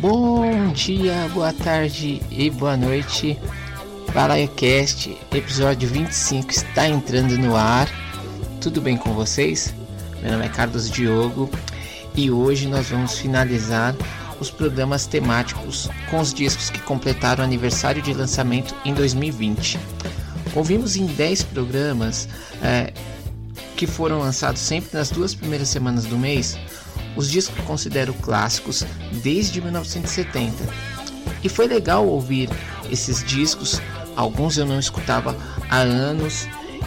Bom dia, boa tarde e boa noite. BalaioCast, episódio 25 está entrando no ar. Tudo bem com vocês? Meu nome é Carlos Diogo e hoje nós vamos finalizar os programas temáticos com os discos que completaram o aniversário de lançamento em 2020. Ouvimos em 10 programas é, que foram lançados sempre nas duas primeiras semanas do mês os discos que considero clássicos desde 1970. E foi legal ouvir esses discos, alguns eu não escutava há anos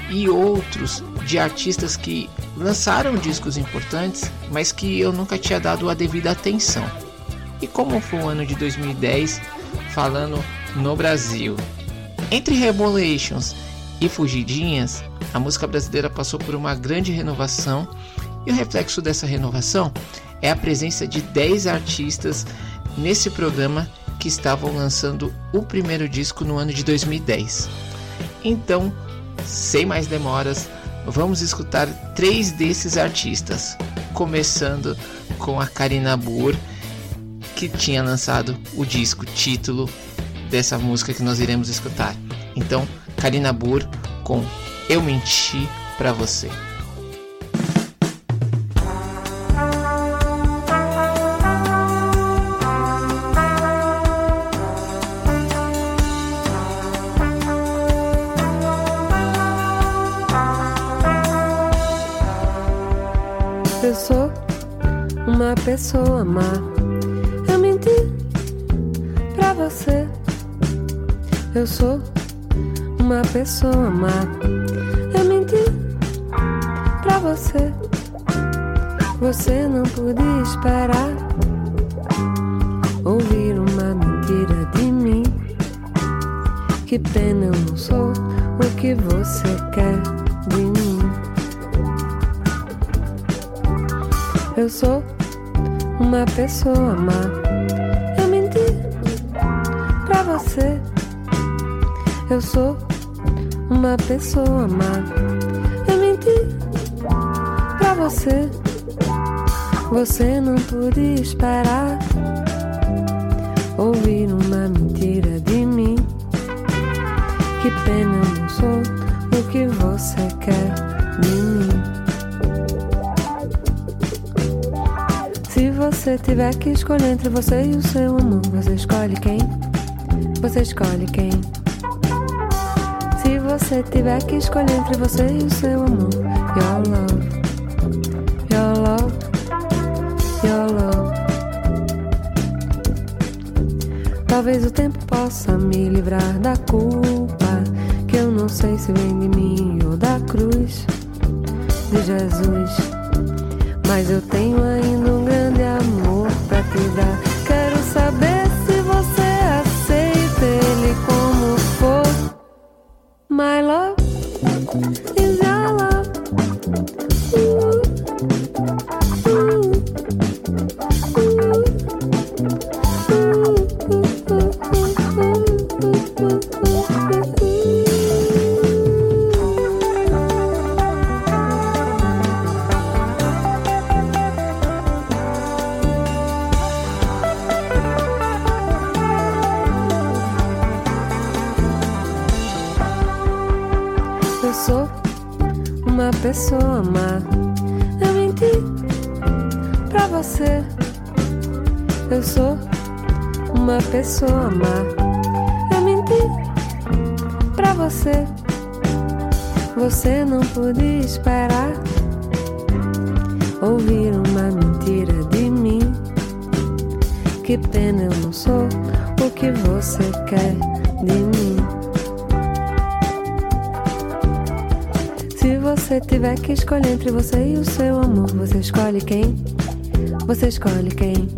e outros de artistas que lançaram discos importantes, mas que eu nunca tinha dado a devida atenção. E como foi o ano de 2010 falando no Brasil? Entre Revelations e Fugidinhas, a música brasileira passou por uma grande renovação e o reflexo dessa renovação é a presença de 10 artistas nesse programa que estavam lançando o primeiro disco no ano de 2010. Então, sem mais demoras, vamos escutar três desses artistas, começando com a Karina Burr, que tinha lançado o disco título dessa música que nós iremos escutar. Então, Karina Burr com Eu Menti para Você. Pessoa má. Eu menti pra você. Eu sou uma pessoa má. Eu menti pra você. Você não podia esperar ouvir uma mentira de mim. Que pena eu não sou o que você quer de mim. Eu sou uma pessoa má. Eu menti pra você. Eu sou uma pessoa má. Eu menti pra você. Você não podia esperar ouvir uma mentira de mim. Que pena eu não sou o que você quer você tiver que escolher entre você e o seu amor, você escolhe quem? Você escolhe quem? Se você tiver que escolher entre você e o seu amor, your love, your love, your love. Talvez o tempo possa me livrar da culpa, que eu não sei se vem de mim ou da cruz de Jesus. Mas eu tenho ainda um pra o seu amor, você escolhe quem? Você escolhe quem?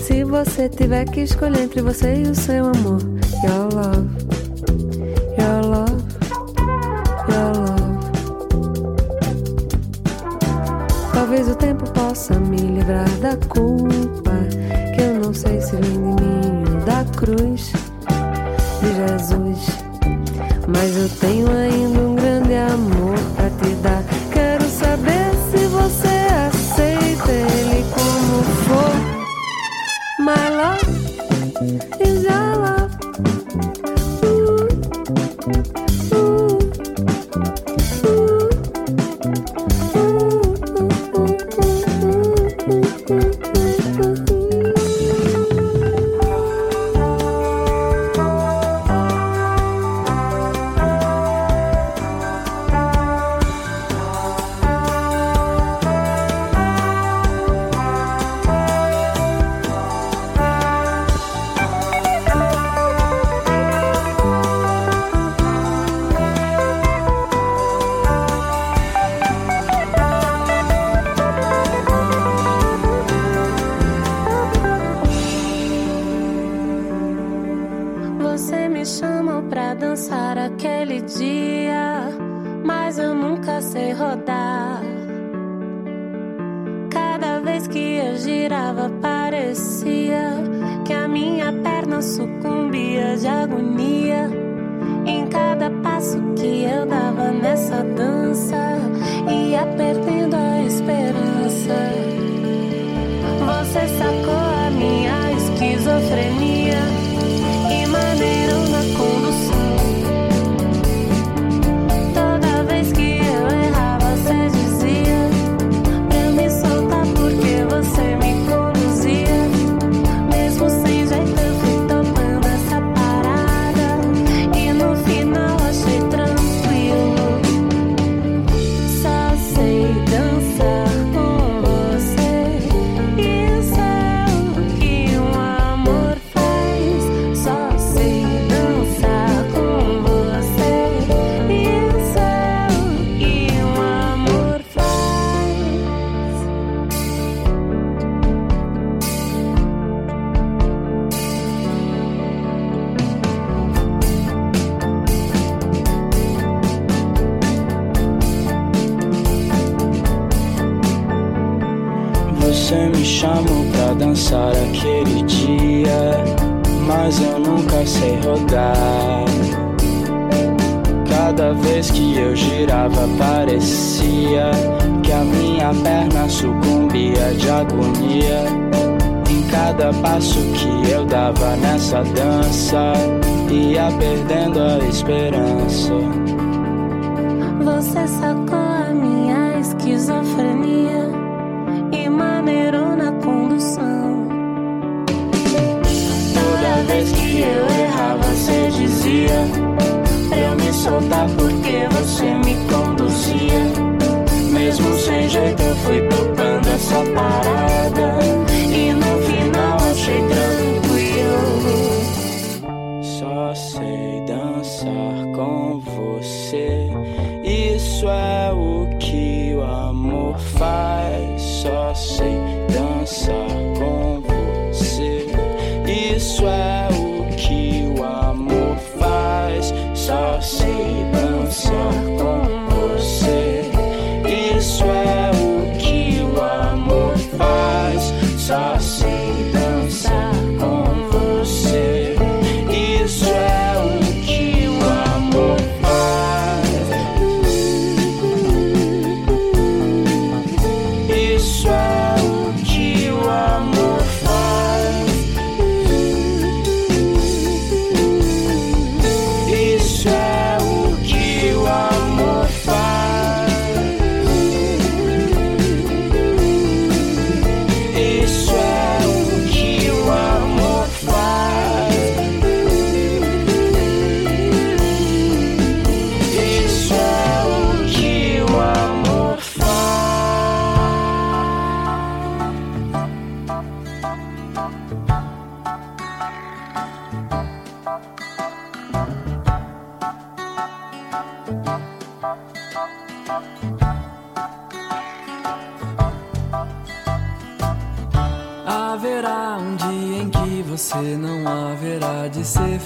Se você tiver que escolher entre você e o seu amor, your love, your love, your love. Talvez o tempo possa me livrar da culpa, que eu não sei se vem de mim ou da cruz de Jesus. Mas eu tenho ainda um grande amor 嗯。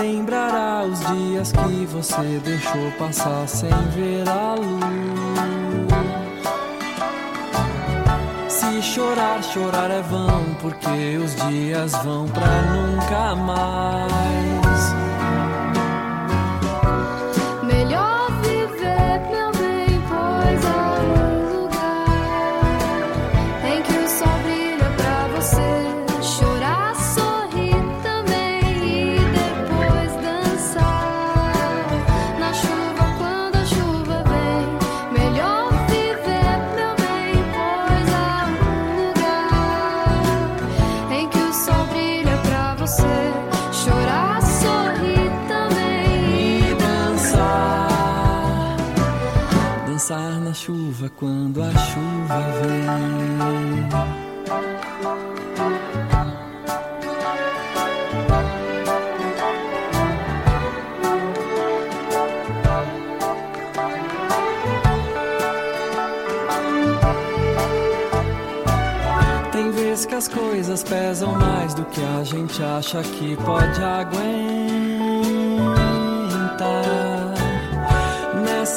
lembrará os dias que você deixou passar sem ver a luz. Se chorar, chorar é vão, porque os dias vão pra nunca mais. Chuva quando a chuva vem. as coisas pesam mais do que a gente acha que pode aguentar.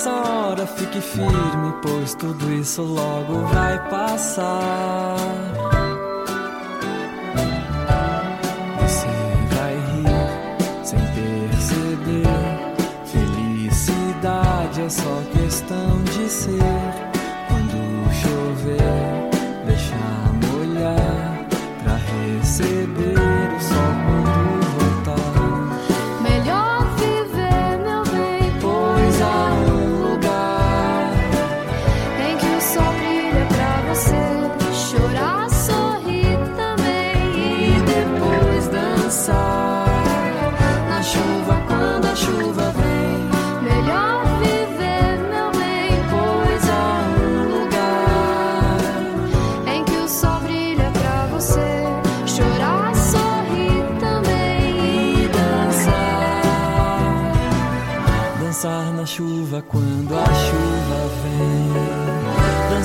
Nessa hora fique firme, pois tudo isso logo vai passar. Você vai rir sem perceber. Felicidade é só questão de ser.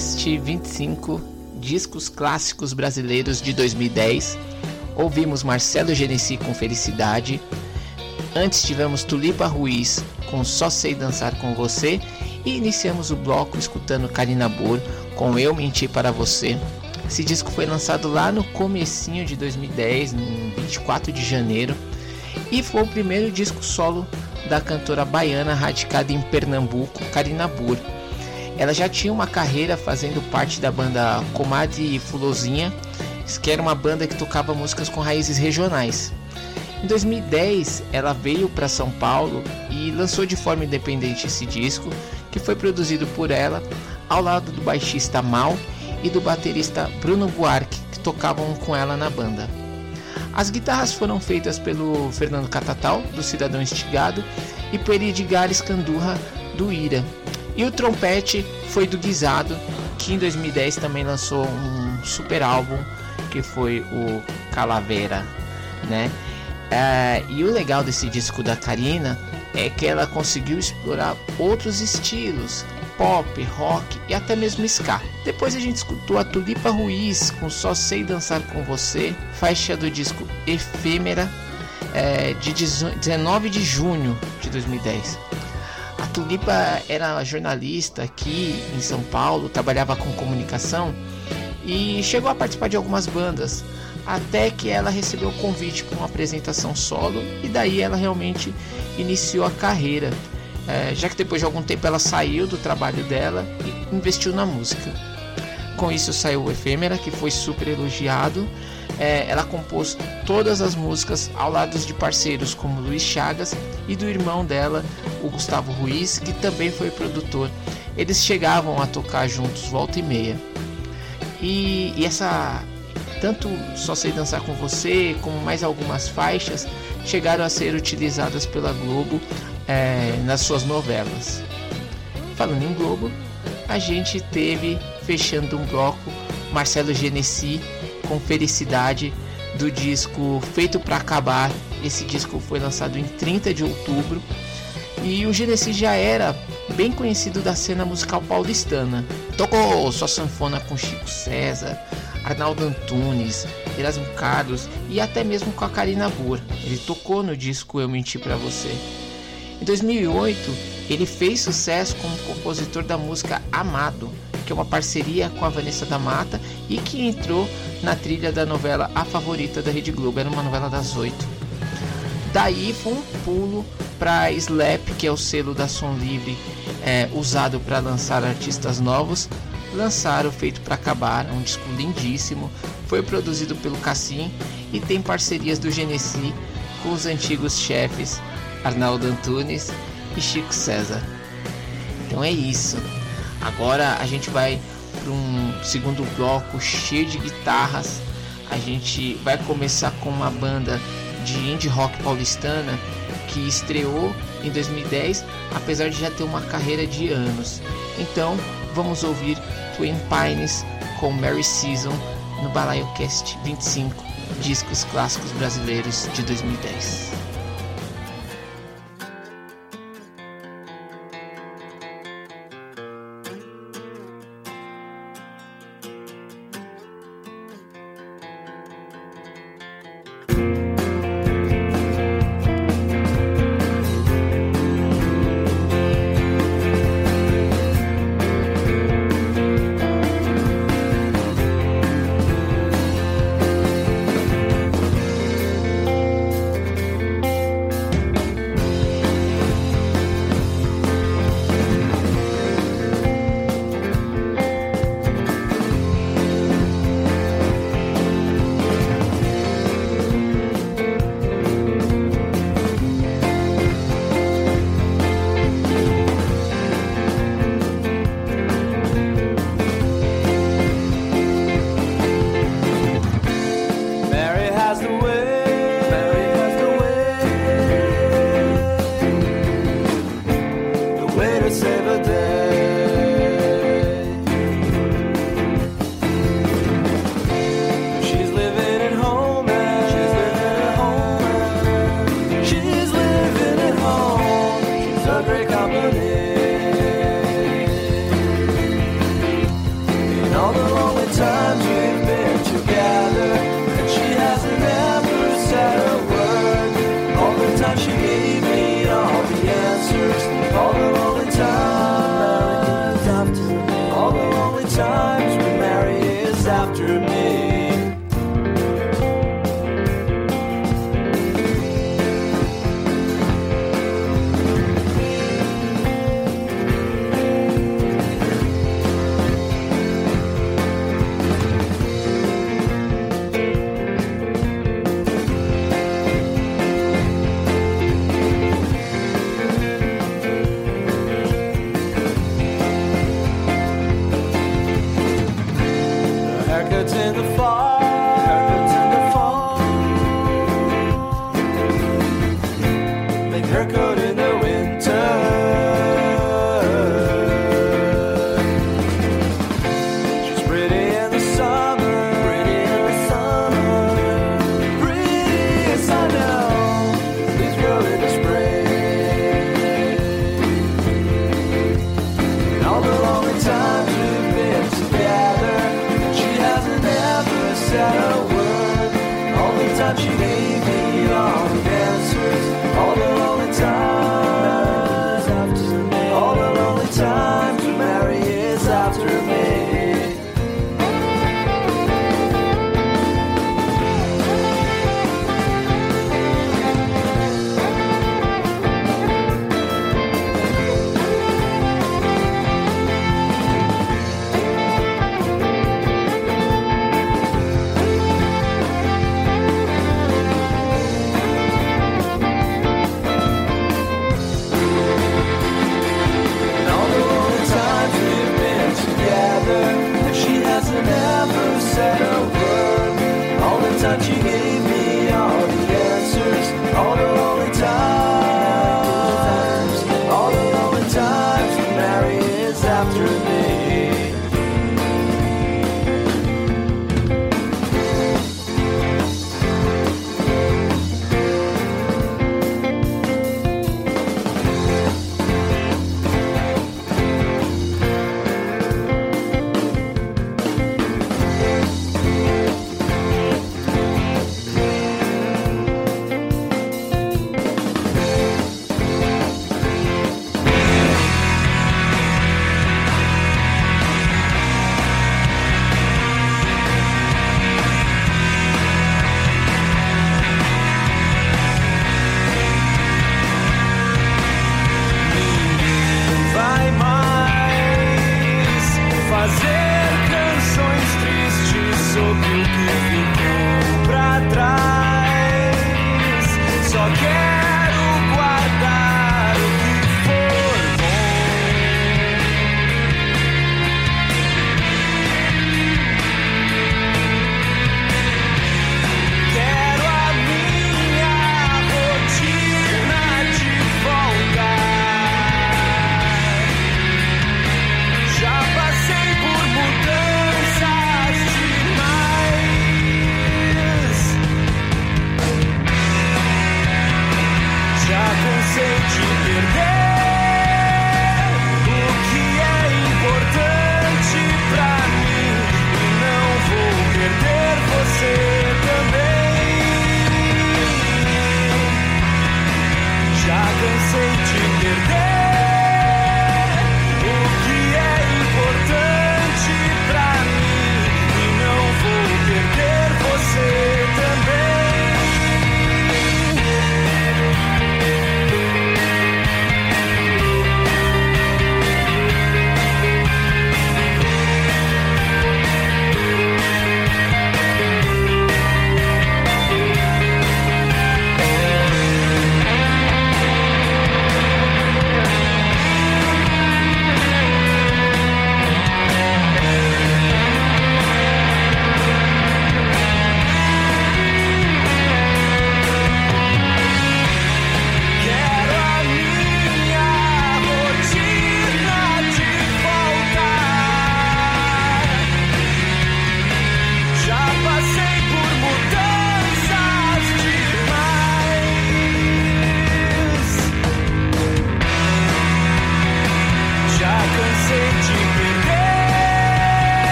Cast 25 Discos Clássicos Brasileiros de 2010. Ouvimos Marcelo Genesi com Felicidade. Antes tivemos Tulipa Ruiz com Só Sei Dançar com Você. E iniciamos o bloco escutando Karina Bor com Eu Menti Para Você. Esse disco foi lançado lá no comecinho de 2010, em 24 de janeiro. E foi o primeiro disco solo da cantora baiana radicada em Pernambuco, Karina Burr. Ela já tinha uma carreira fazendo parte da banda Comadre Fulozinha, que era uma banda que tocava músicas com raízes regionais. Em 2010, ela veio para São Paulo e lançou de forma independente esse disco, que foi produzido por ela, ao lado do baixista Mal e do baterista Bruno Buarque, que tocavam com ela na banda. As guitarras foram feitas pelo Fernando Catatal, do Cidadão Estigado, e por Edgar Escandurra, do Ira. E o trompete foi do Guisado, que em 2010 também lançou um super álbum que foi o Calavera, né? É, e o legal desse disco da Karina é que ela conseguiu explorar outros estilos, pop, rock e até mesmo ska. Depois a gente escutou a Tulipa Ruiz com Só Sei Dançar Com Você, faixa do disco Efêmera, é, de 19 de junho de 2010. Tulipa era jornalista aqui em São Paulo, trabalhava com comunicação e chegou a participar de algumas bandas, até que ela recebeu o convite para uma apresentação solo e daí ela realmente iniciou a carreira. É, já que depois de algum tempo ela saiu do trabalho dela e investiu na música. Com isso saiu o Efêmera, que foi super elogiado. É, ela compôs todas as músicas ao lado de parceiros como Luiz Chagas e do irmão dela, o Gustavo Ruiz, que também foi produtor. Eles chegavam a tocar juntos volta e meia. E, e essa tanto Só Sei Dançar com Você, como mais algumas faixas, chegaram a ser utilizadas pela Globo é, nas suas novelas. Falando em Globo, a gente teve fechando um bloco Marcelo Genesi com Felicidade do disco Feito para Acabar. Esse disco foi lançado em 30 de outubro e o Genesi já era bem conhecido da cena musical paulistana. Tocou sua sanfona com Chico César, Arnaldo Antunes, Erasmo Carlos e até mesmo com a Karina Burr. Ele tocou no disco Eu Menti Pra Você. Em 2008, ele fez sucesso como compositor da música Amado, que é uma parceria com a Vanessa da Mata e que entrou na trilha da novela A Favorita da Rede Globo, era uma novela das oito. Daí foi um pulo para Slap, que é o selo da Som Livre é, usado para lançar artistas novos, lançaram Feito para Acabar, um disco lindíssimo, foi produzido pelo Cassim e tem parcerias do Genesi com os antigos chefes Arnaldo Antunes e Chico César. Então é isso. Agora a gente vai para um segundo bloco cheio de guitarras. A gente vai começar com uma banda de indie rock paulistana que estreou em 2010, apesar de já ter uma carreira de anos. Então, vamos ouvir Twin Pines com Mary Season no Balaio Cast 25, discos clássicos brasileiros de 2010.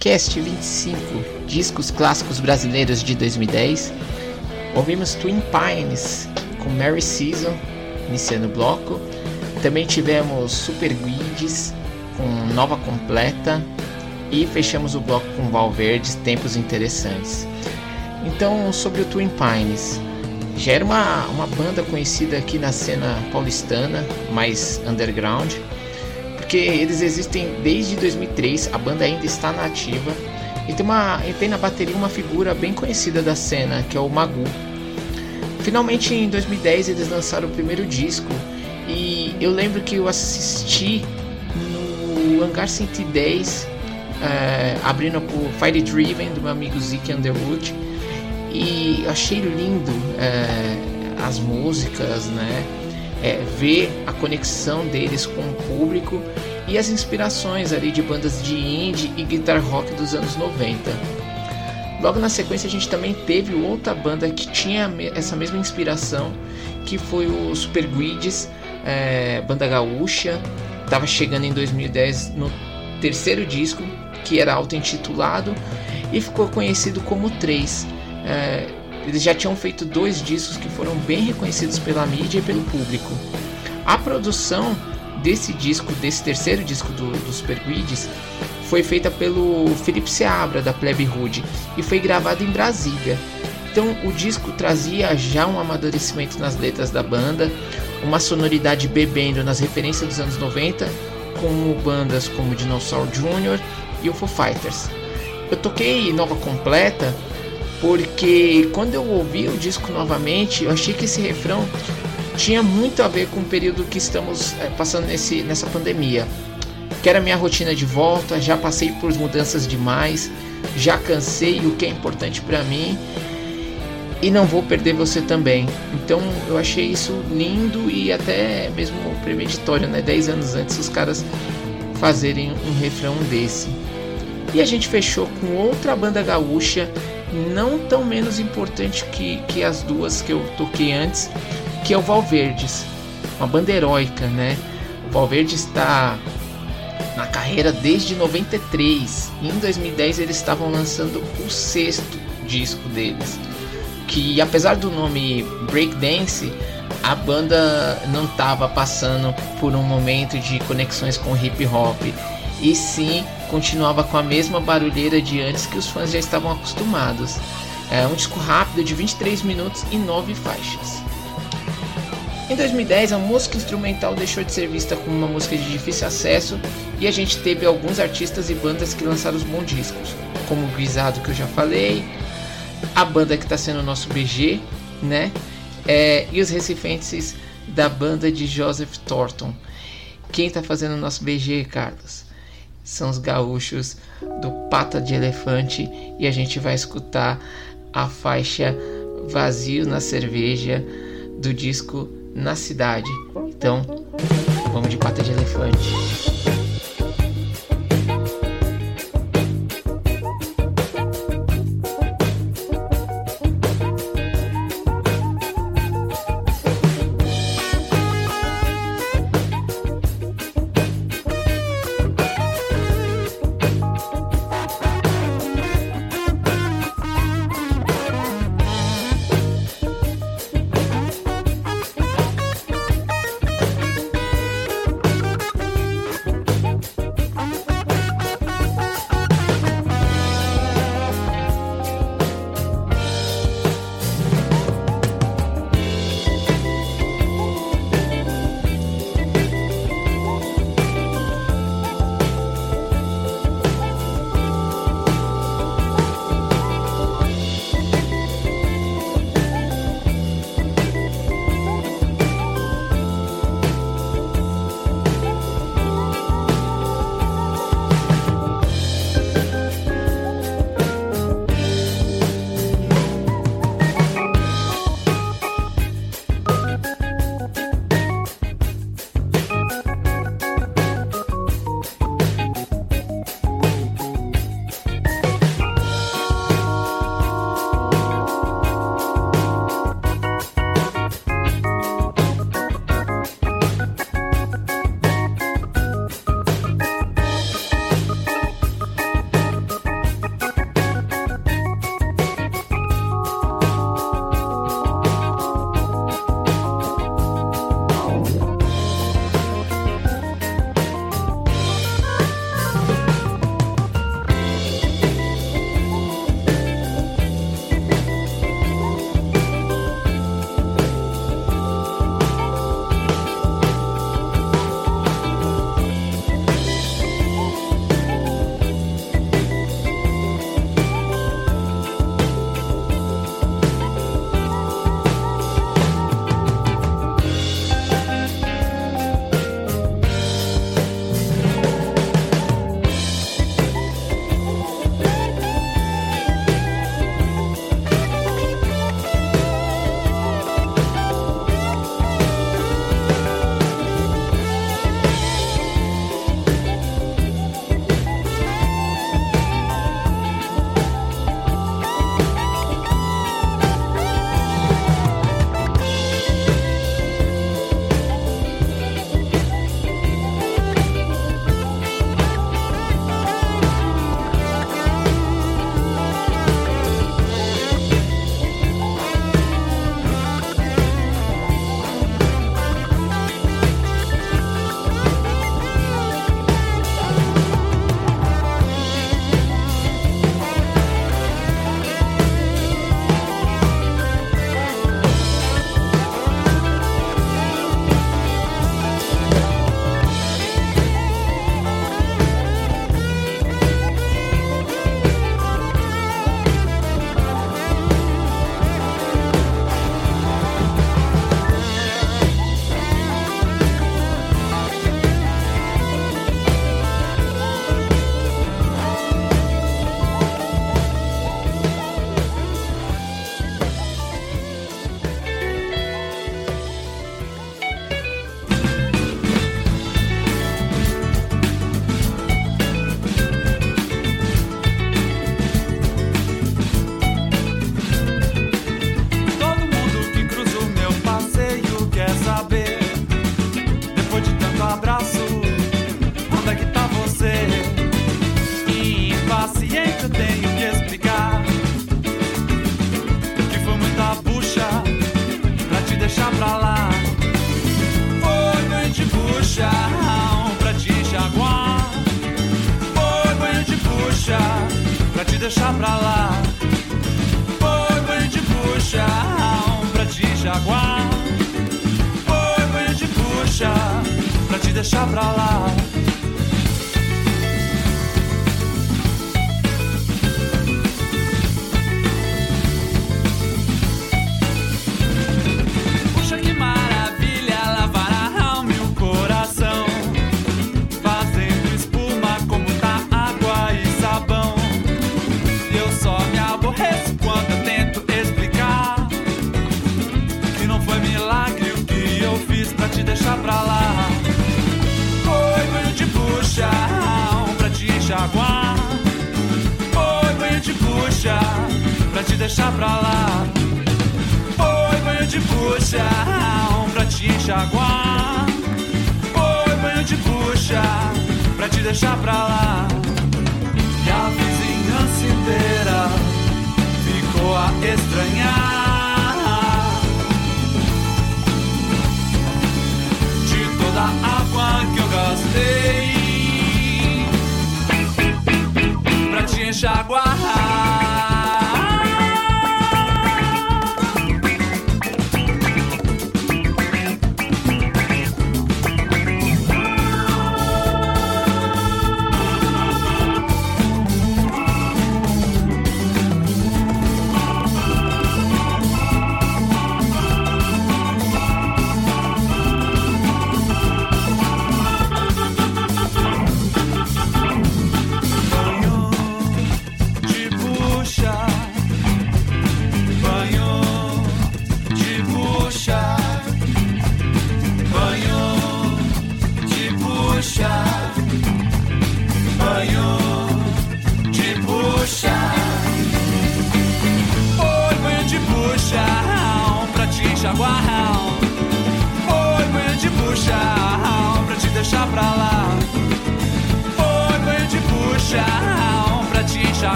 Cast 25 Discos Clássicos Brasileiros de 2010. Ouvimos Twin Pines com Mary Season iniciando o bloco. Também tivemos Super Guides com Nova Completa. E fechamos o bloco com Valverdes Tempos Interessantes. Então, sobre o Twin Pines. Já era uma, uma banda conhecida aqui na cena paulistana, mais underground porque eles existem desde 2003, a banda ainda está na ativa e tem, uma, e tem na bateria uma figura bem conhecida da cena, que é o Magu. Finalmente em 2010 eles lançaram o primeiro disco e eu lembro que eu assisti no Hangar 110, é, abrindo por Fire Driven do meu amigo Zeke Underwood e achei lindo é, as músicas, né? É, ver a conexão deles com o público e as inspirações ali de bandas de indie e guitar rock dos anos 90. Logo na sequência a gente também teve outra banda que tinha essa mesma inspiração, que foi o Super Guides, é, banda gaúcha, estava chegando em 2010 no terceiro disco, que era auto-intitulado e ficou conhecido como 3. É, eles já tinham feito dois discos que foram bem reconhecidos pela mídia e pelo público. A produção desse disco, desse terceiro disco do, do Super Guides, foi feita pelo Felipe Seabra da Plebe Rude e foi gravado em Brasília. Então o disco trazia já um amadurecimento nas letras da banda, uma sonoridade bebendo nas referências dos anos 90, com bandas como Dinosaur Jr. e o Foo Fighters. Eu toquei Nova Completa porque quando eu ouvi o disco novamente, eu achei que esse refrão tinha muito a ver com o período que estamos é, passando nesse, nessa pandemia. Que era minha rotina de volta, já passei por mudanças demais, já cansei o que é importante para mim e não vou perder você também. Então eu achei isso lindo e até mesmo premeditório, né? 10 anos antes os caras fazerem um refrão desse. E a gente fechou com outra banda gaúcha, não tão menos importante que, que as duas que eu toquei antes, que é o Valverdes, uma banda heróica, né? O está na carreira desde 93 e em 2010 eles estavam lançando o sexto disco deles, que apesar do nome Breakdance, a banda não estava passando por um momento de conexões com hip hop. E sim continuava com a mesma barulheira de antes que os fãs já estavam acostumados. É um disco rápido de 23 minutos e 9 faixas. Em 2010, a música instrumental deixou de ser vista como uma música de difícil acesso e a gente teve alguns artistas e bandas que lançaram os bons discos, como o Guisado que eu já falei, a banda que está sendo o nosso BG, né? É, e os recifenses da banda de Joseph Thornton. Quem está fazendo o nosso BG, Carlos? São os gaúchos do Pata de Elefante e a gente vai escutar a faixa Vazio na Cerveja do disco na cidade. Então, vamos de pata de elefante.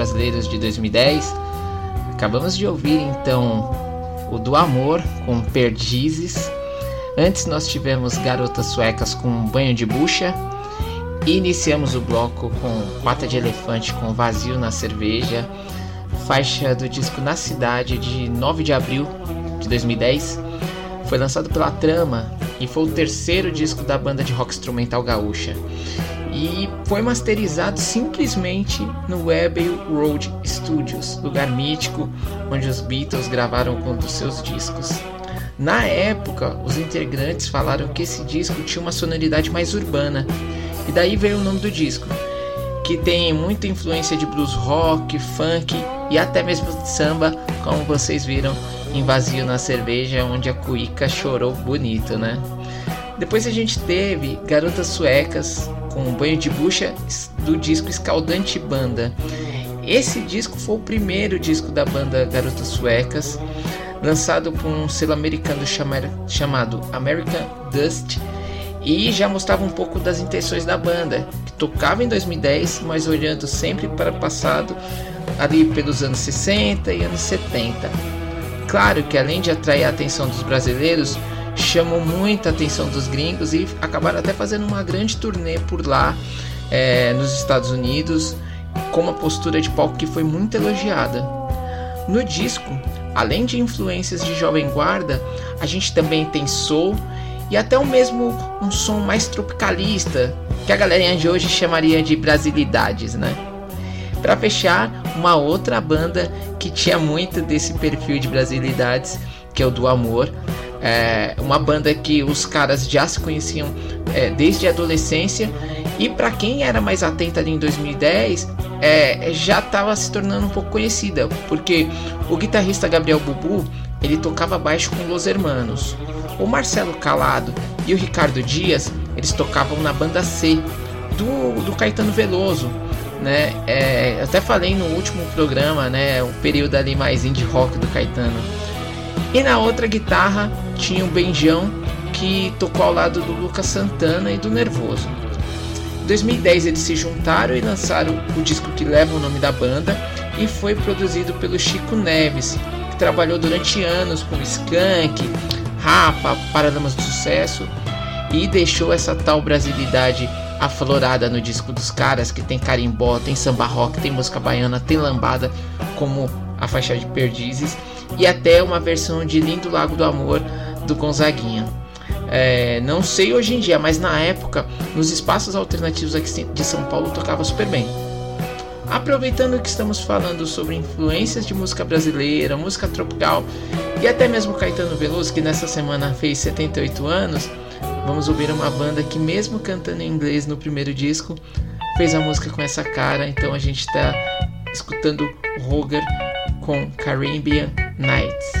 Clássicos Brasileiros de 2010. Acabamos de ouvir então o Do Amor com Perdizes. Antes nós tivemos Garotas Suecas com Banho de Bucha. E iniciamos o bloco com Pata de Elefante com Vazio na Cerveja, faixa do disco Na Cidade de 9 de abril de 2010. Foi lançado pela Trama e foi o terceiro disco da banda de rock instrumental gaúcha e foi masterizado simplesmente no Abbey Road Studios, lugar mítico onde os Beatles gravaram um dos seus discos. Na época, os integrantes falaram que esse disco tinha uma sonoridade mais urbana, e daí veio o nome do disco, que tem muita influência de blues rock, funk e até mesmo samba, como vocês viram em Vazio na Cerveja, onde a Cuica chorou bonito, né? Depois a gente teve Garotas Suecas, com um banho de bucha do disco Escaldante Banda. Esse disco foi o primeiro disco da banda Garotas Suecas, lançado por um selo americano chamado American Dust, e já mostrava um pouco das intenções da banda, que tocava em 2010, mas olhando sempre para o passado, ali pelos anos 60 e anos 70. Claro que além de atrair a atenção dos brasileiros, chamou muita atenção dos gringos e acabaram até fazendo uma grande turnê por lá é, nos Estados Unidos com uma postura de palco que foi muito elogiada. No disco, além de influências de Jovem Guarda, a gente também tem soul e até o mesmo um som mais tropicalista, que a galerinha de hoje chamaria de brasilidades, né? Para fechar, uma outra banda que tinha muito desse perfil de brasilidades, que é o do Amor, é uma banda que os caras já se conheciam é, desde a adolescência. E para quem era mais atento ali em 2010 é, já estava se tornando um pouco conhecida. Porque o guitarrista Gabriel Bubu ele tocava baixo com Los Hermanos. O Marcelo Calado e o Ricardo Dias eles tocavam na banda C do, do Caetano Veloso né? É, até falei no último programa né? O período ali mais indie rock do Caetano e na outra guitarra tinha o Benjão, que tocou ao lado do Lucas Santana e do Nervoso. Em 2010 eles se juntaram e lançaram o disco que leva o nome da banda e foi produzido pelo Chico Neves, que trabalhou durante anos com Skank, Rapa, Paralamas do Sucesso e deixou essa tal brasilidade aflorada no disco dos caras, que tem carimbó, tem samba rock, tem música baiana, tem lambada, como a faixa de Perdizes e até uma versão de Lindo Lago do Amor do Gonzaguinha. É, não sei hoje em dia, mas na época, nos espaços alternativos aqui de São Paulo tocava super bem. Aproveitando que estamos falando sobre influências de música brasileira, música tropical e até mesmo Caetano Veloso, que nessa semana fez 78 anos, vamos ouvir uma banda que, mesmo cantando em inglês no primeiro disco, fez a música com essa cara. Então a gente está escutando Roger com Caribbean Nights.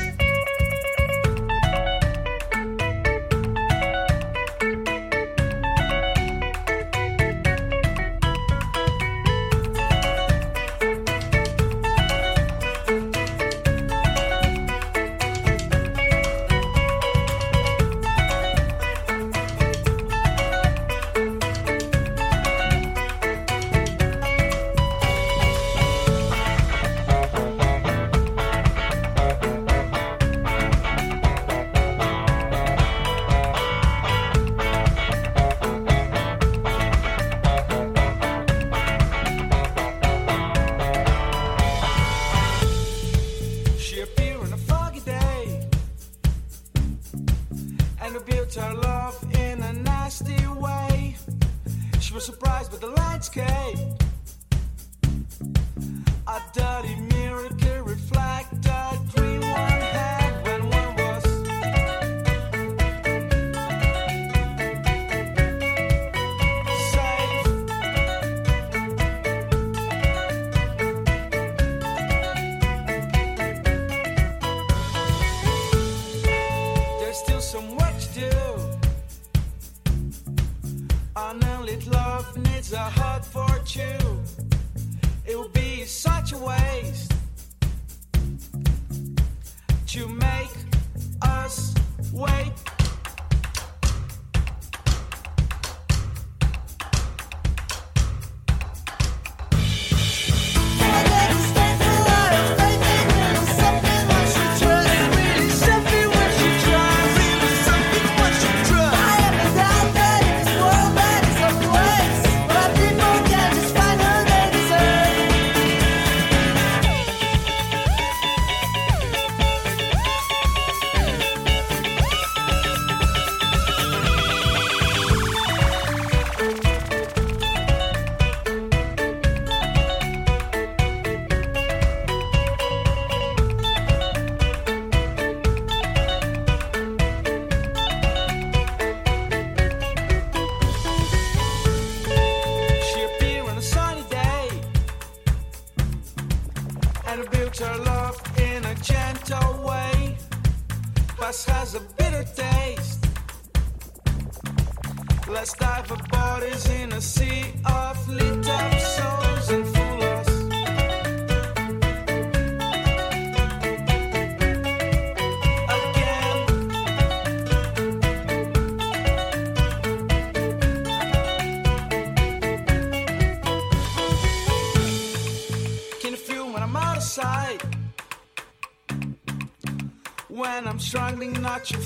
not your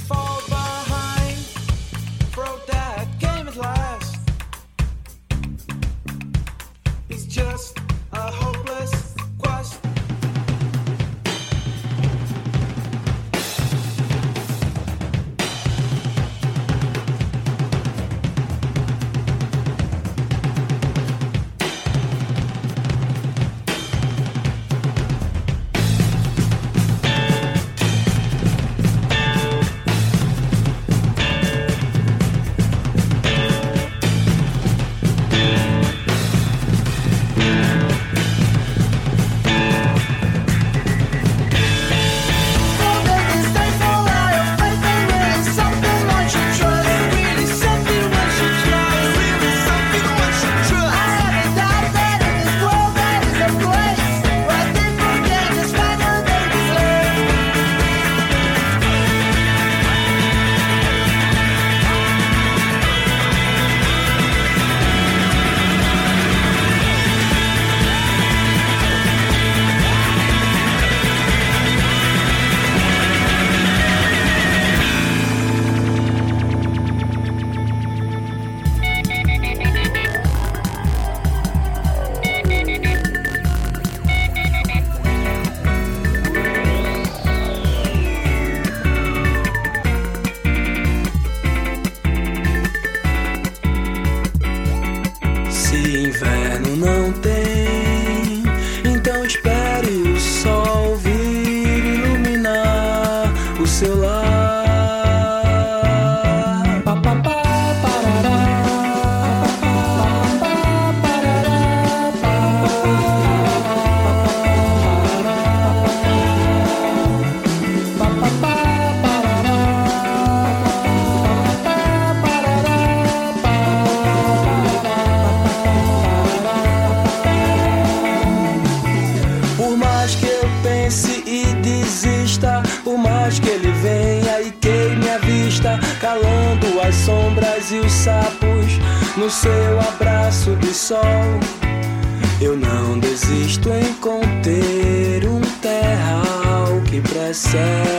said.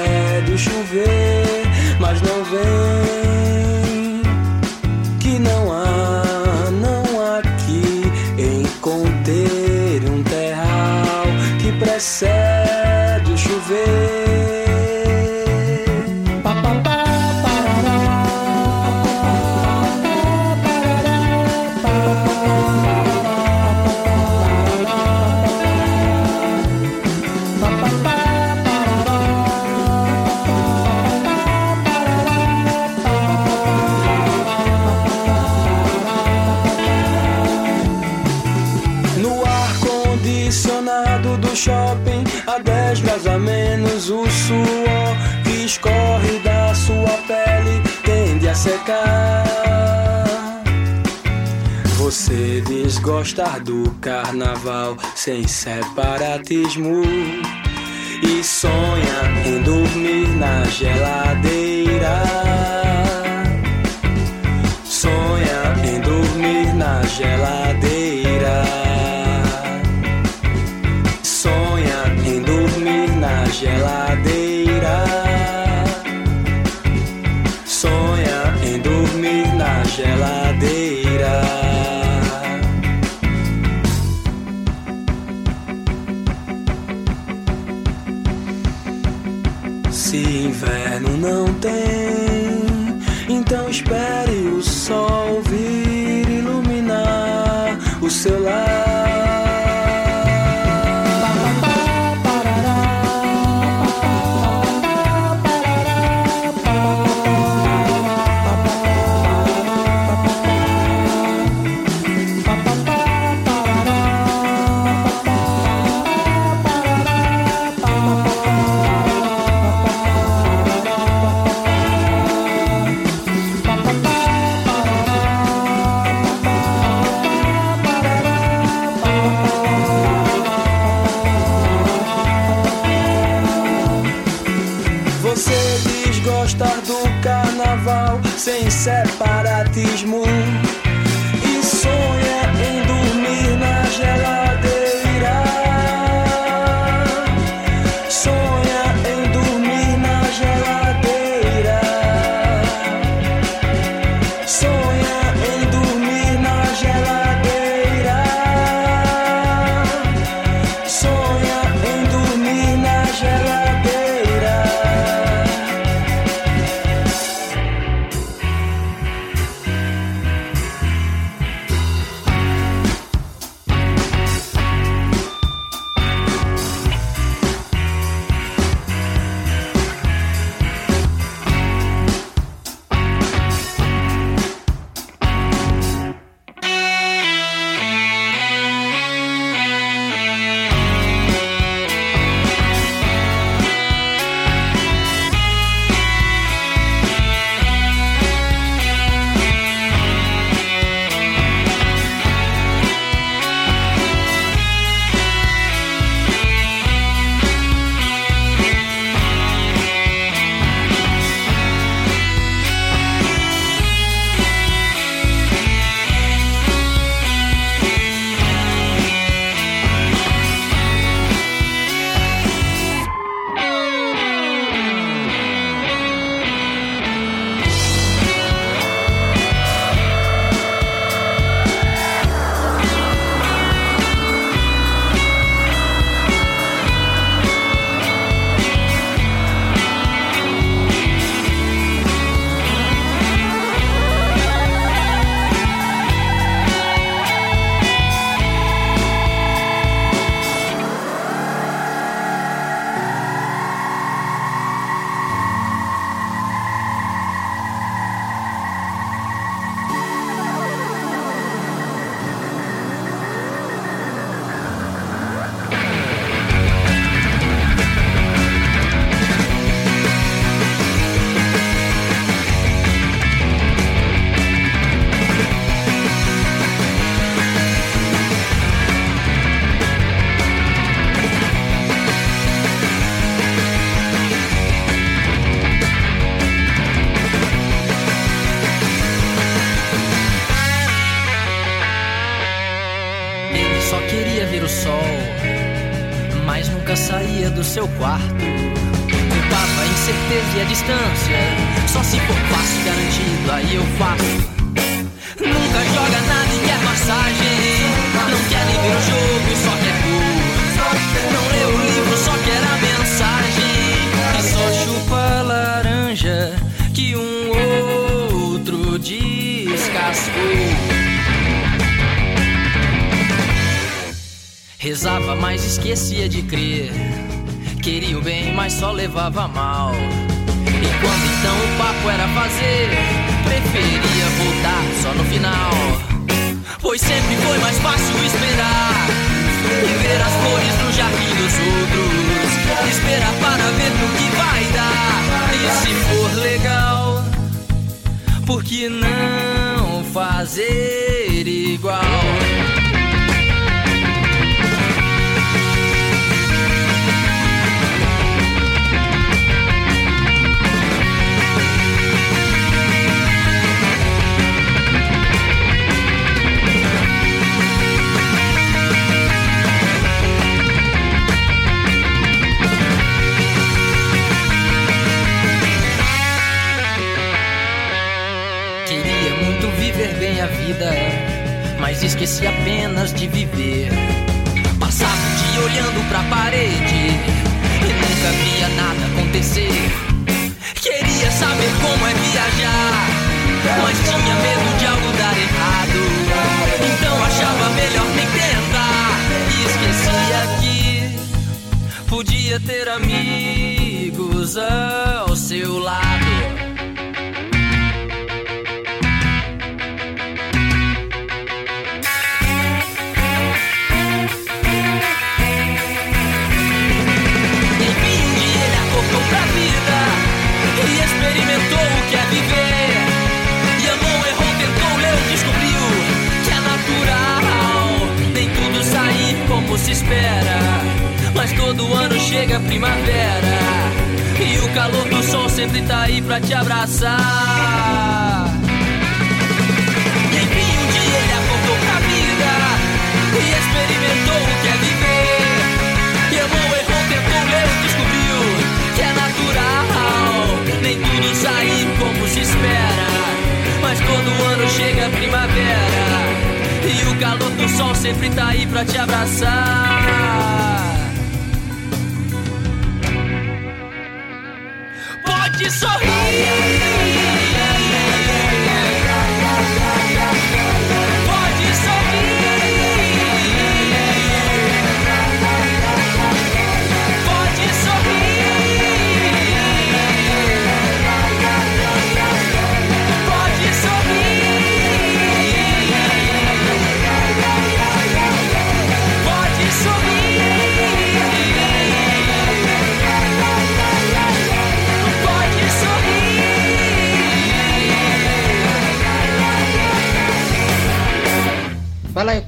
sem separatismo e sonha em dormir na geladeira. Sonha em dormir na geladeira. não tem. Então espere o sol vir iluminar o seu lar.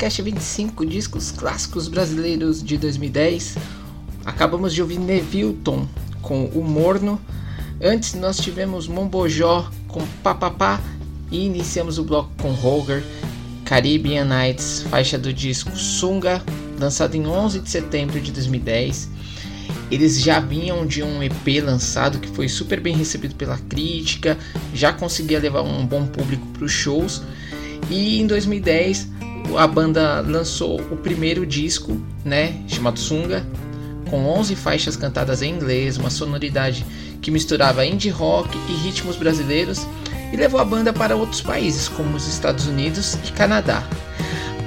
BalaioCast 25 discos clássicos brasileiros de 2010. Acabamos de ouvir Nevilton com O Morno. Antes nós tivemos Mombojó com Papapá e iniciamos o bloco com Roger, Caribbean Nights, faixa do disco Sunga, lançado em 11 de setembro de 2010. Eles já vinham de um EP lançado que foi super bem recebido pela crítica, já conseguia levar um bom público para os shows. E em 2010 a banda lançou o primeiro disco, né, chamado Sunga, com 11 faixas cantadas em inglês, uma sonoridade que misturava indie rock e ritmos brasileiros e levou a banda para outros países como os Estados Unidos e Canadá.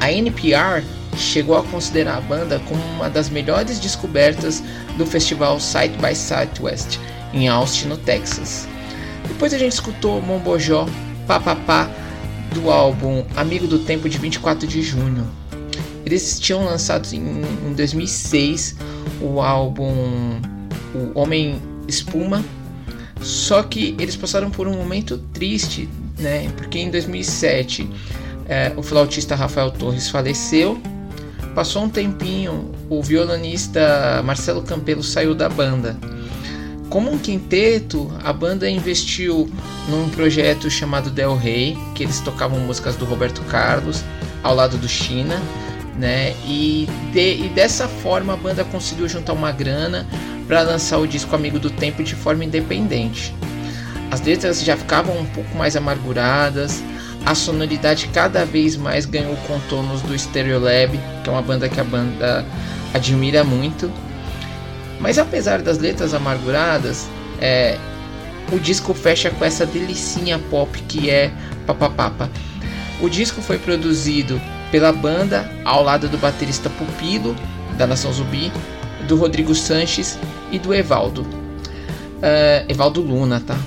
A NPR chegou a considerar a banda como uma das melhores descobertas do festival Side by Southwest em Austin, no Texas. Depois a gente escutou Mombojó, Papapá do álbum Amigo do Tempo de 24 de junho. Eles tinham lançado em, em 2006 o álbum O Homem Espuma, só que eles passaram por um momento triste, né? Porque em 2007 é, o flautista Rafael Torres faleceu. Passou um tempinho, o violonista Marcelo Campelo saiu da banda. Como um quinteto, a banda investiu num projeto chamado Del Rey, que eles tocavam músicas do Roberto Carlos ao lado do China, né? E, de, e dessa forma a banda conseguiu juntar uma grana para lançar o disco Amigo do Tempo de forma independente. As letras já ficavam um pouco mais amarguradas, a sonoridade cada vez mais ganhou contornos do Stereolab, que é uma banda que a banda admira muito. Mas apesar das letras amarguradas, é, o disco fecha com essa delicinha pop que é Papapapa. O disco foi produzido pela banda ao lado do baterista Pupilo, da Nação Zumbi, do Rodrigo Sanches e do Evaldo. Uh, Evaldo Luna, tá?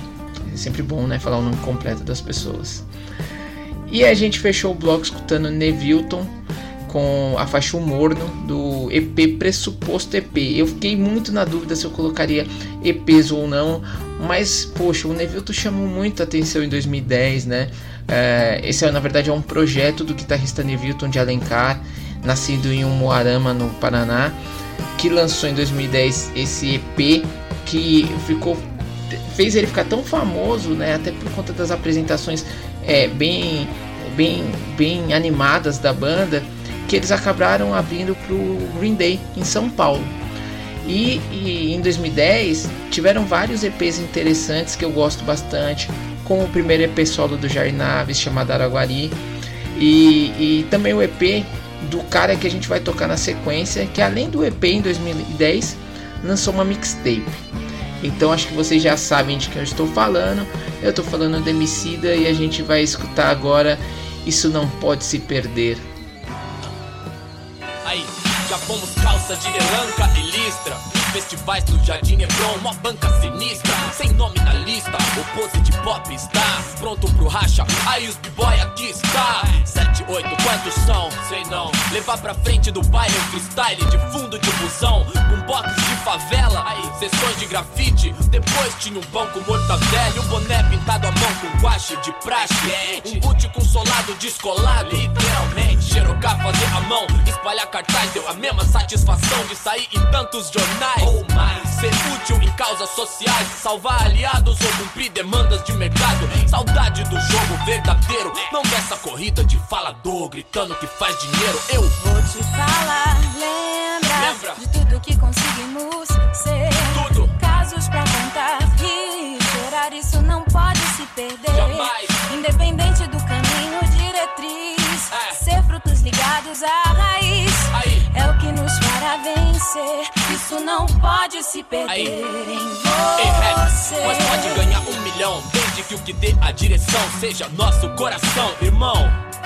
É sempre bom, né? Falar o nome completo das pessoas. E a gente fechou o bloco escutando Nevilton com a faixa Morno do EP Pressuposto EP. Eu fiquei muito na dúvida se eu colocaria EPs ou não, mas poxa, o Nevilton chamou muito a atenção em 2010, né? É, esse é, na verdade é um projeto do guitarrista Nevilton de Alencar, nascido em Umuarama, no Paraná, que lançou em 2010 esse EP que ficou fez ele ficar tão famoso, né? Até por conta das apresentações é, bem bem bem animadas da banda que eles acabaram abrindo para o Green Day em São Paulo. E, e, em 2010 tiveram vários EPs interessantes que eu gosto bastante, como o primeiro EP solo do Jair Naves chamado Araguari, e, e também o EP do cara que a gente vai tocar na sequência, que além do EP em 2010 lançou uma mixtape. Então acho que vocês já sabem de quem eu estou falando. Eu estou falando do Emicida e a gente vai escutar agora Isso Não Pode Se Perder. Fomos calça de elanca e listra. Festivais do Jardim Hebron, uma banca sinistra. Sem nome na lista, o pose de pop está pronto pro racha. Aí os b-boy aqui está. Sete, oito, quantos são? Sei não. Levar pra frente do baile um freestyle de fundo de busão. Com box de favela, aí, sessões de grafite. Depois tinha um pão com mortadela um boné pintado à mão com guache de praxe. Um boot com solado descolado. Literalmente, xerocar fazer a mão, espalhar cartaz deu a mesma satisfação de sair em tantos jornais. Ou mais, ser útil em causas sociais, salvar aliados ou cumprir demandas de mercado. Saudade do jogo verdadeiro, não dessa corrida de falador gritando que faz dinheiro. Eu te falar, lembra, Lembra. de tudo que conseguimos ser. Tudo. Casos pra contar e chorar, isso não pode se perder. Jamais. Independente do caminho, diretriz. É. Ser frutos ligados. Aí. É o que nos fará vencer. Isso não pode se perder Aí. em Ei, rap, você. mas pode ganhar um milhão Desde que o que dê a direção seja nosso coração Irmão,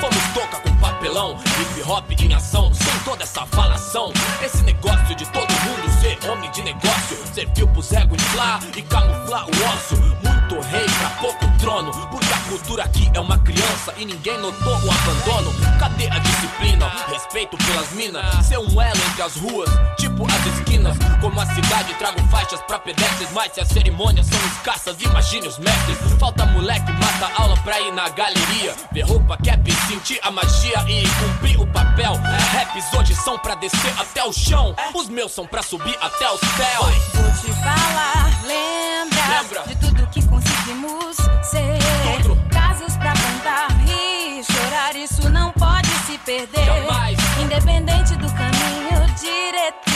vamos tocar com papelão Hip hop em ação, sem toda essa falação Esse negócio de todo mundo homem de negócio. Serviu pros ego inflar e camuflar o osso Muito rei pra pouco trono Porque a cultura aqui é uma criança E ninguém notou o abandono. Cadê a disciplina? Respeito pelas minas Ser um elo entre as ruas, tipo as esquinas Como a cidade trago faixas pra pedestres Mas se as cerimônias são escassas, imagine os mestres Falta moleque, mata aula pra ir na galeria Ver roupa, cap, sentir a magia e cumprir o papel Raps hoje são pra descer até o chão Os meus são pra subir até os céus Vou te falar, lembra, Lembra. de tudo que conseguimos ser. Tudo. Casos pra contar e chorar, isso não pode se perder. Jamais. Independente do caminho, diretriz.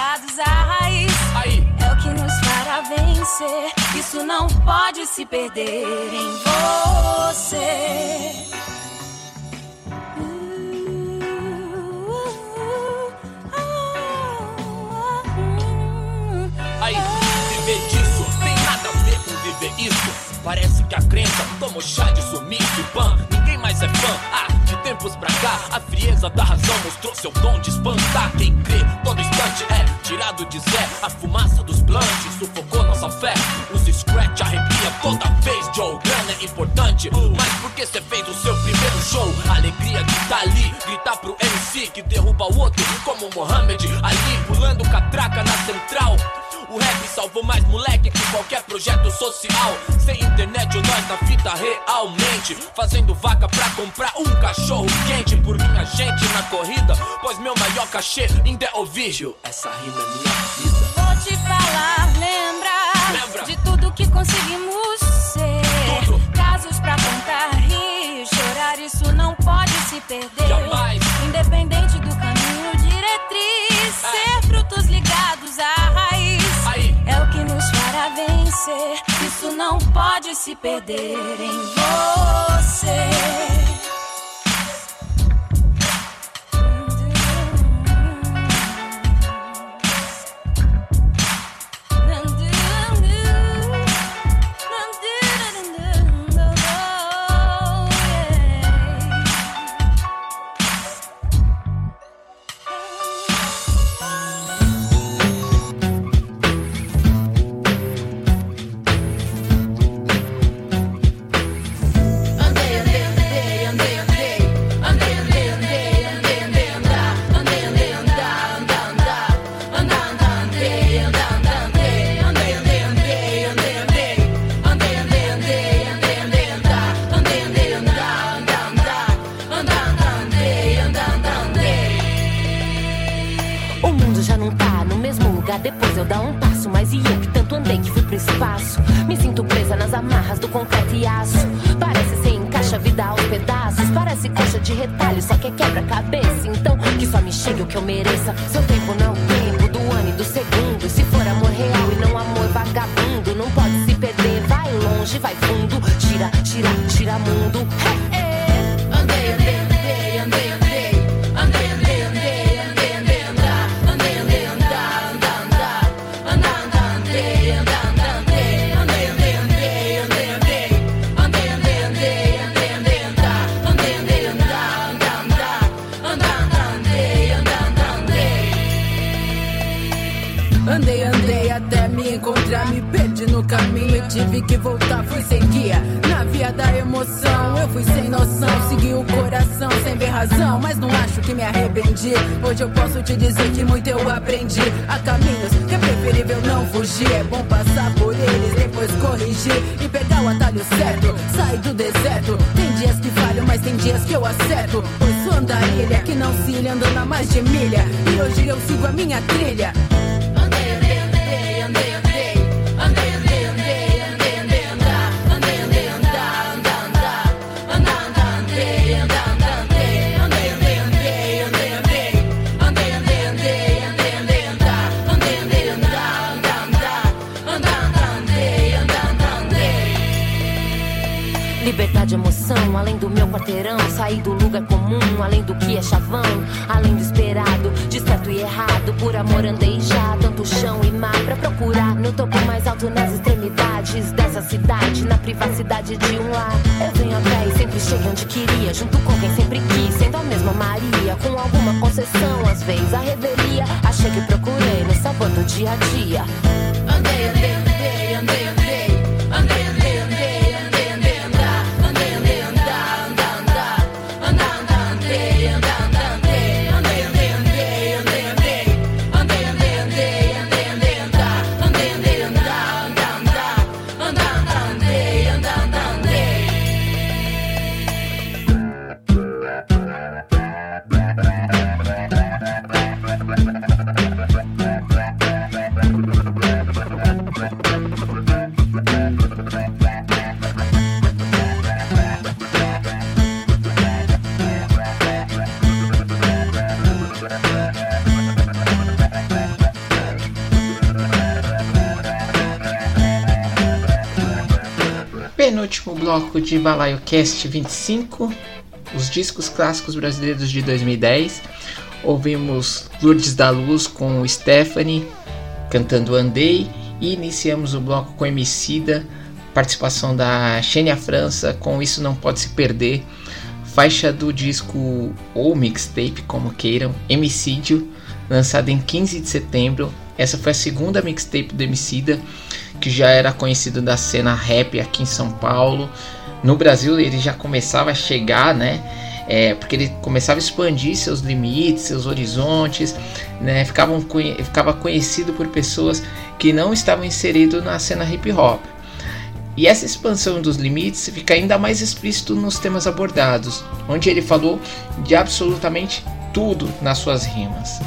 Ligados à raiz. Aí, É o que nos fará vencer. Isso não pode se perder em você. aí, viver disso tem nada a ver com viver isso Parece que a crença tomou chá de sumiço e pan Ninguém mais é fã, ah, tempos pra cá A frieza da razão mostrou seu dom de espantar. Quem crê, todo instante é tirado de Zé. A fumaça dos blunts sufocou nossa fé. Os scratch arrepia toda vez. Joe, grana é importante Mas por que cê fez o seu primeiro show? A alegria de tá ali, gritar pro MC Que derruba o outro como Mohamed Ali pulando catraca na central o rap salvou mais moleque que qualquer projeto social. Sem internet ou nós na fita realmente. Fazendo vaca pra comprar um cachorro quente por minha gente na corrida. Pois meu maior cachê ainda é ouvir. Essa rima é minha vida. Vou te falar, lembra, Lembra. de tudo que conseguimos ser. Tudo. Casos pra contar e chorar, isso não pode se perder. Vencer. Isso não pode se perder em você. Concessão, às vezes a revelia. Achei que procurei no sabor do dia a dia. De Balaio Cast 25, os discos clássicos brasileiros de 2010. Ouvimos Lourdes da Luz com Stephanie cantando Andei e iniciamos o bloco com Emicida, participação da Xenia França com Isso Não Pode Se Perder, faixa do disco ou mixtape, como queiram, Emicídio, lançada em 15 de setembro. Essa foi a segunda mixtape do Emicida, que já era conhecido da cena rap aqui em São Paulo. No Brasil ele já começava a chegar, né? É, porque ele começava a expandir seus limites, seus horizontes, né? Ficava conhecido por pessoas que não estavam inseridos na cena hip hop. E essa expansão dos limites fica ainda mais explícito nos temas abordados, onde ele falou de absolutamente tudo nas suas rimas.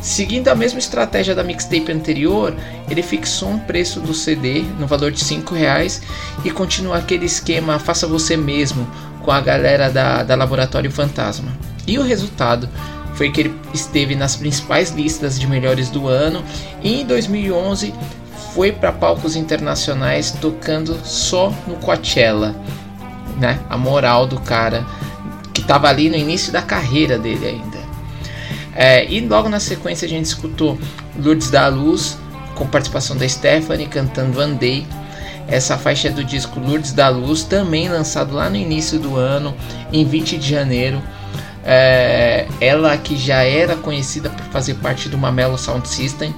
Seguindo a mesma estratégia da mixtape anterior, ele fixou um preço do CD no valor de 5 reais e continua aquele esquema faça você mesmo com a galera da, da Laboratório Fantasma. E o resultado foi que ele esteve nas principais listas de melhores do ano e em 2011 foi para palcos internacionais tocando só no Coachella, né? A moral do cara que estava ali no início da carreira dele ainda. É, e logo na sequência a gente escutou Lourdes da Luz com participação da Stephanie cantando Andei. Essa faixa é do disco Lourdes da Luz, também lançado lá no início do ano, em 20 de janeiro. É, ela que já era conhecida por fazer parte do Mamelo Sound System,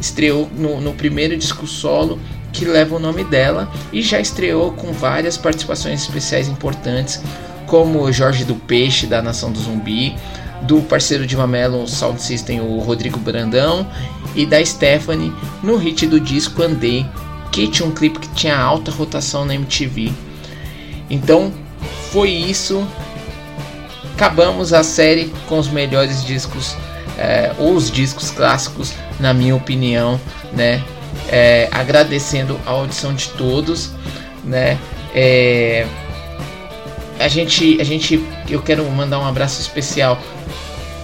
estreou no, no primeiro disco solo que leva o nome dela e já estreou com várias participações especiais importantes, como Jorge do Peixe da Nação do Zumbi, do parceiro de Mamelo Sound System, o Rodrigo Brandão, e da Stephanie no hit do disco Andei, que tinha um clipe que tinha alta rotação na MTV. Então foi isso. Acabamos a série com os melhores discos, é, ou os discos clássicos, na minha opinião, né? É, agradecendo a audição de todos, né? É, a gente, a gente, eu quero mandar um abraço especial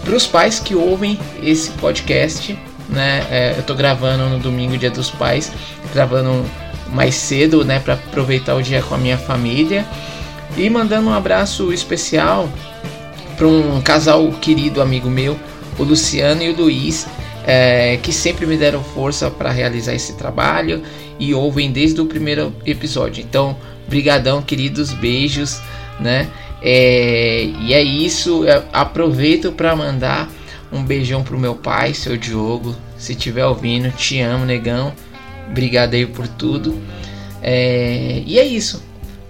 para os pais que ouvem esse podcast, né? É, eu tô gravando no domingo, dia dos pais, gravando mais cedo, né? Para aproveitar o dia com a minha família e mandando um abraço especial para um casal querido amigo meu, o Luciano e o Luiz, é, que sempre me deram força para realizar esse trabalho e ouvem desde o primeiro episódio. Então, brigadão, queridos, beijos, né? É, e é isso. Aproveito para mandar um beijão pro meu pai, seu Diogo. Se estiver ouvindo, te amo, negão. Obrigado aí por tudo. É, e é isso.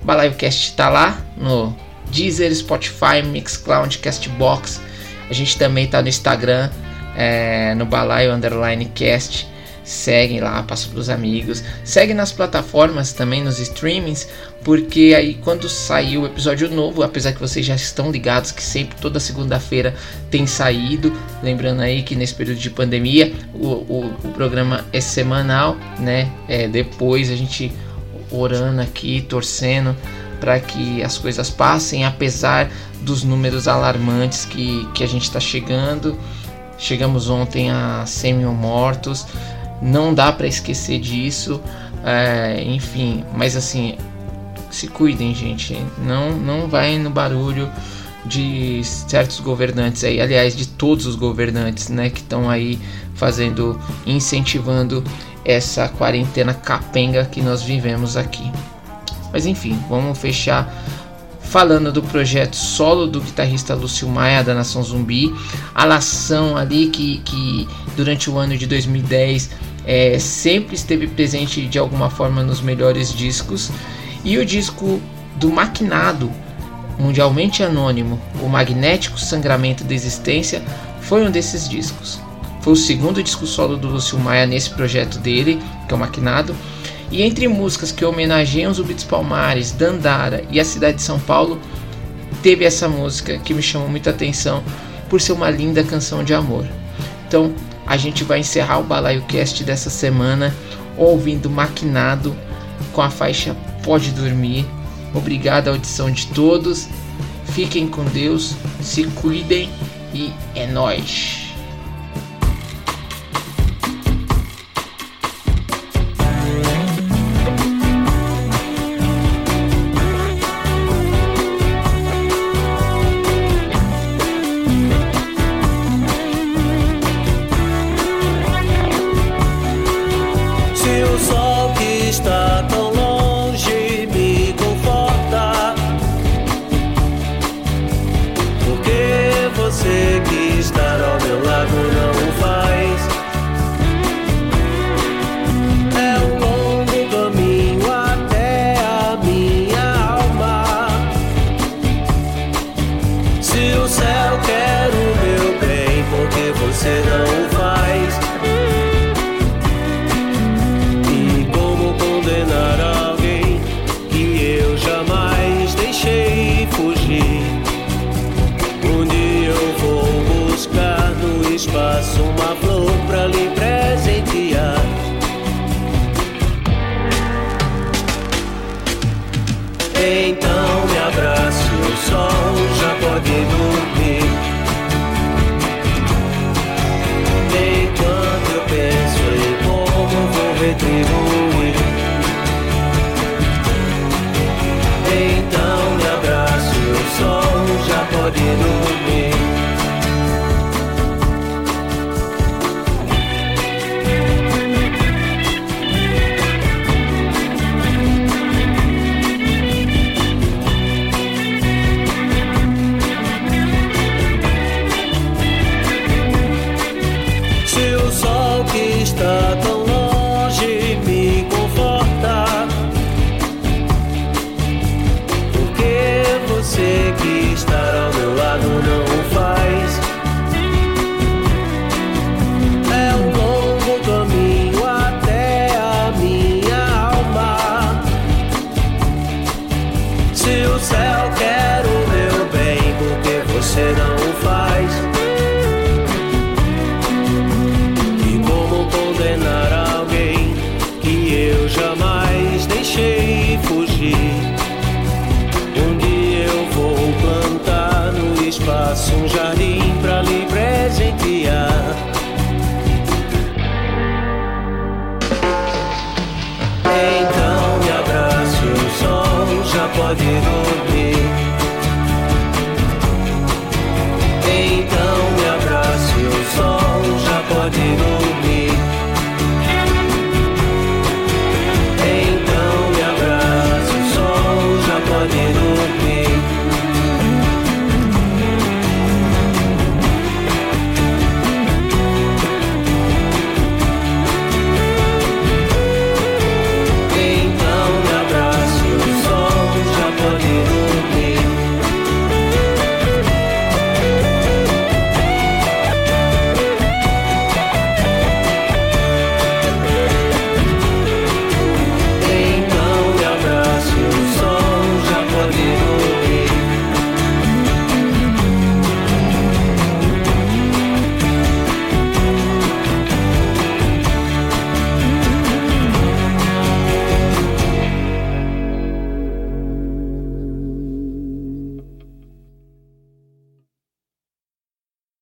O Balaiocast tá lá no Deezer, Spotify, Mixcloud, Castbox. A gente também tá no Instagram, é, no Balaio Underline Cast. Seguem lá, passa pros amigos. Segue nas plataformas também, nos streamings, porque aí quando sair o episódio novo, apesar que vocês já estão ligados que sempre toda segunda-feira tem saído, lembrando aí que nesse período de pandemia o, o, o programa é semanal, né? É, depois a gente orando aqui, torcendo para que as coisas passem, apesar dos números alarmantes que, que a gente está chegando. Chegamos ontem a 100 mil mortos, não dá para esquecer disso, é, enfim, mas assim, se cuidem, gente. Não, não vai no barulho de certos governantes aí, aliás, de todos os governantes, né, que estão aí fazendo, incentivando essa quarentena capenga que nós vivemos aqui. Mas enfim, vamos fechar falando do projeto solo do guitarrista Lúcio Maia da Nação Zumbi, a lação ali que, que durante o ano de 2010 é, sempre esteve presente de alguma forma nos melhores discos, e o disco do Maquinado, mundialmente anônimo, O Magnético Sangramento da Existência, foi um desses discos. Foi o segundo disco solo do Lúcio Maia nesse projeto dele, que é o Maquinado. E entre músicas que homenageiam os Beats Palmares, Dandara e a cidade de São Paulo, teve essa música que me chamou muita atenção por ser uma linda canção de amor. Então, a gente vai encerrar o Balaio Cast dessa semana ouvindo Maquinado com a faixa Pode Dormir. Obrigado à audição de todos. Fiquem com Deus, se cuidem e é nóis!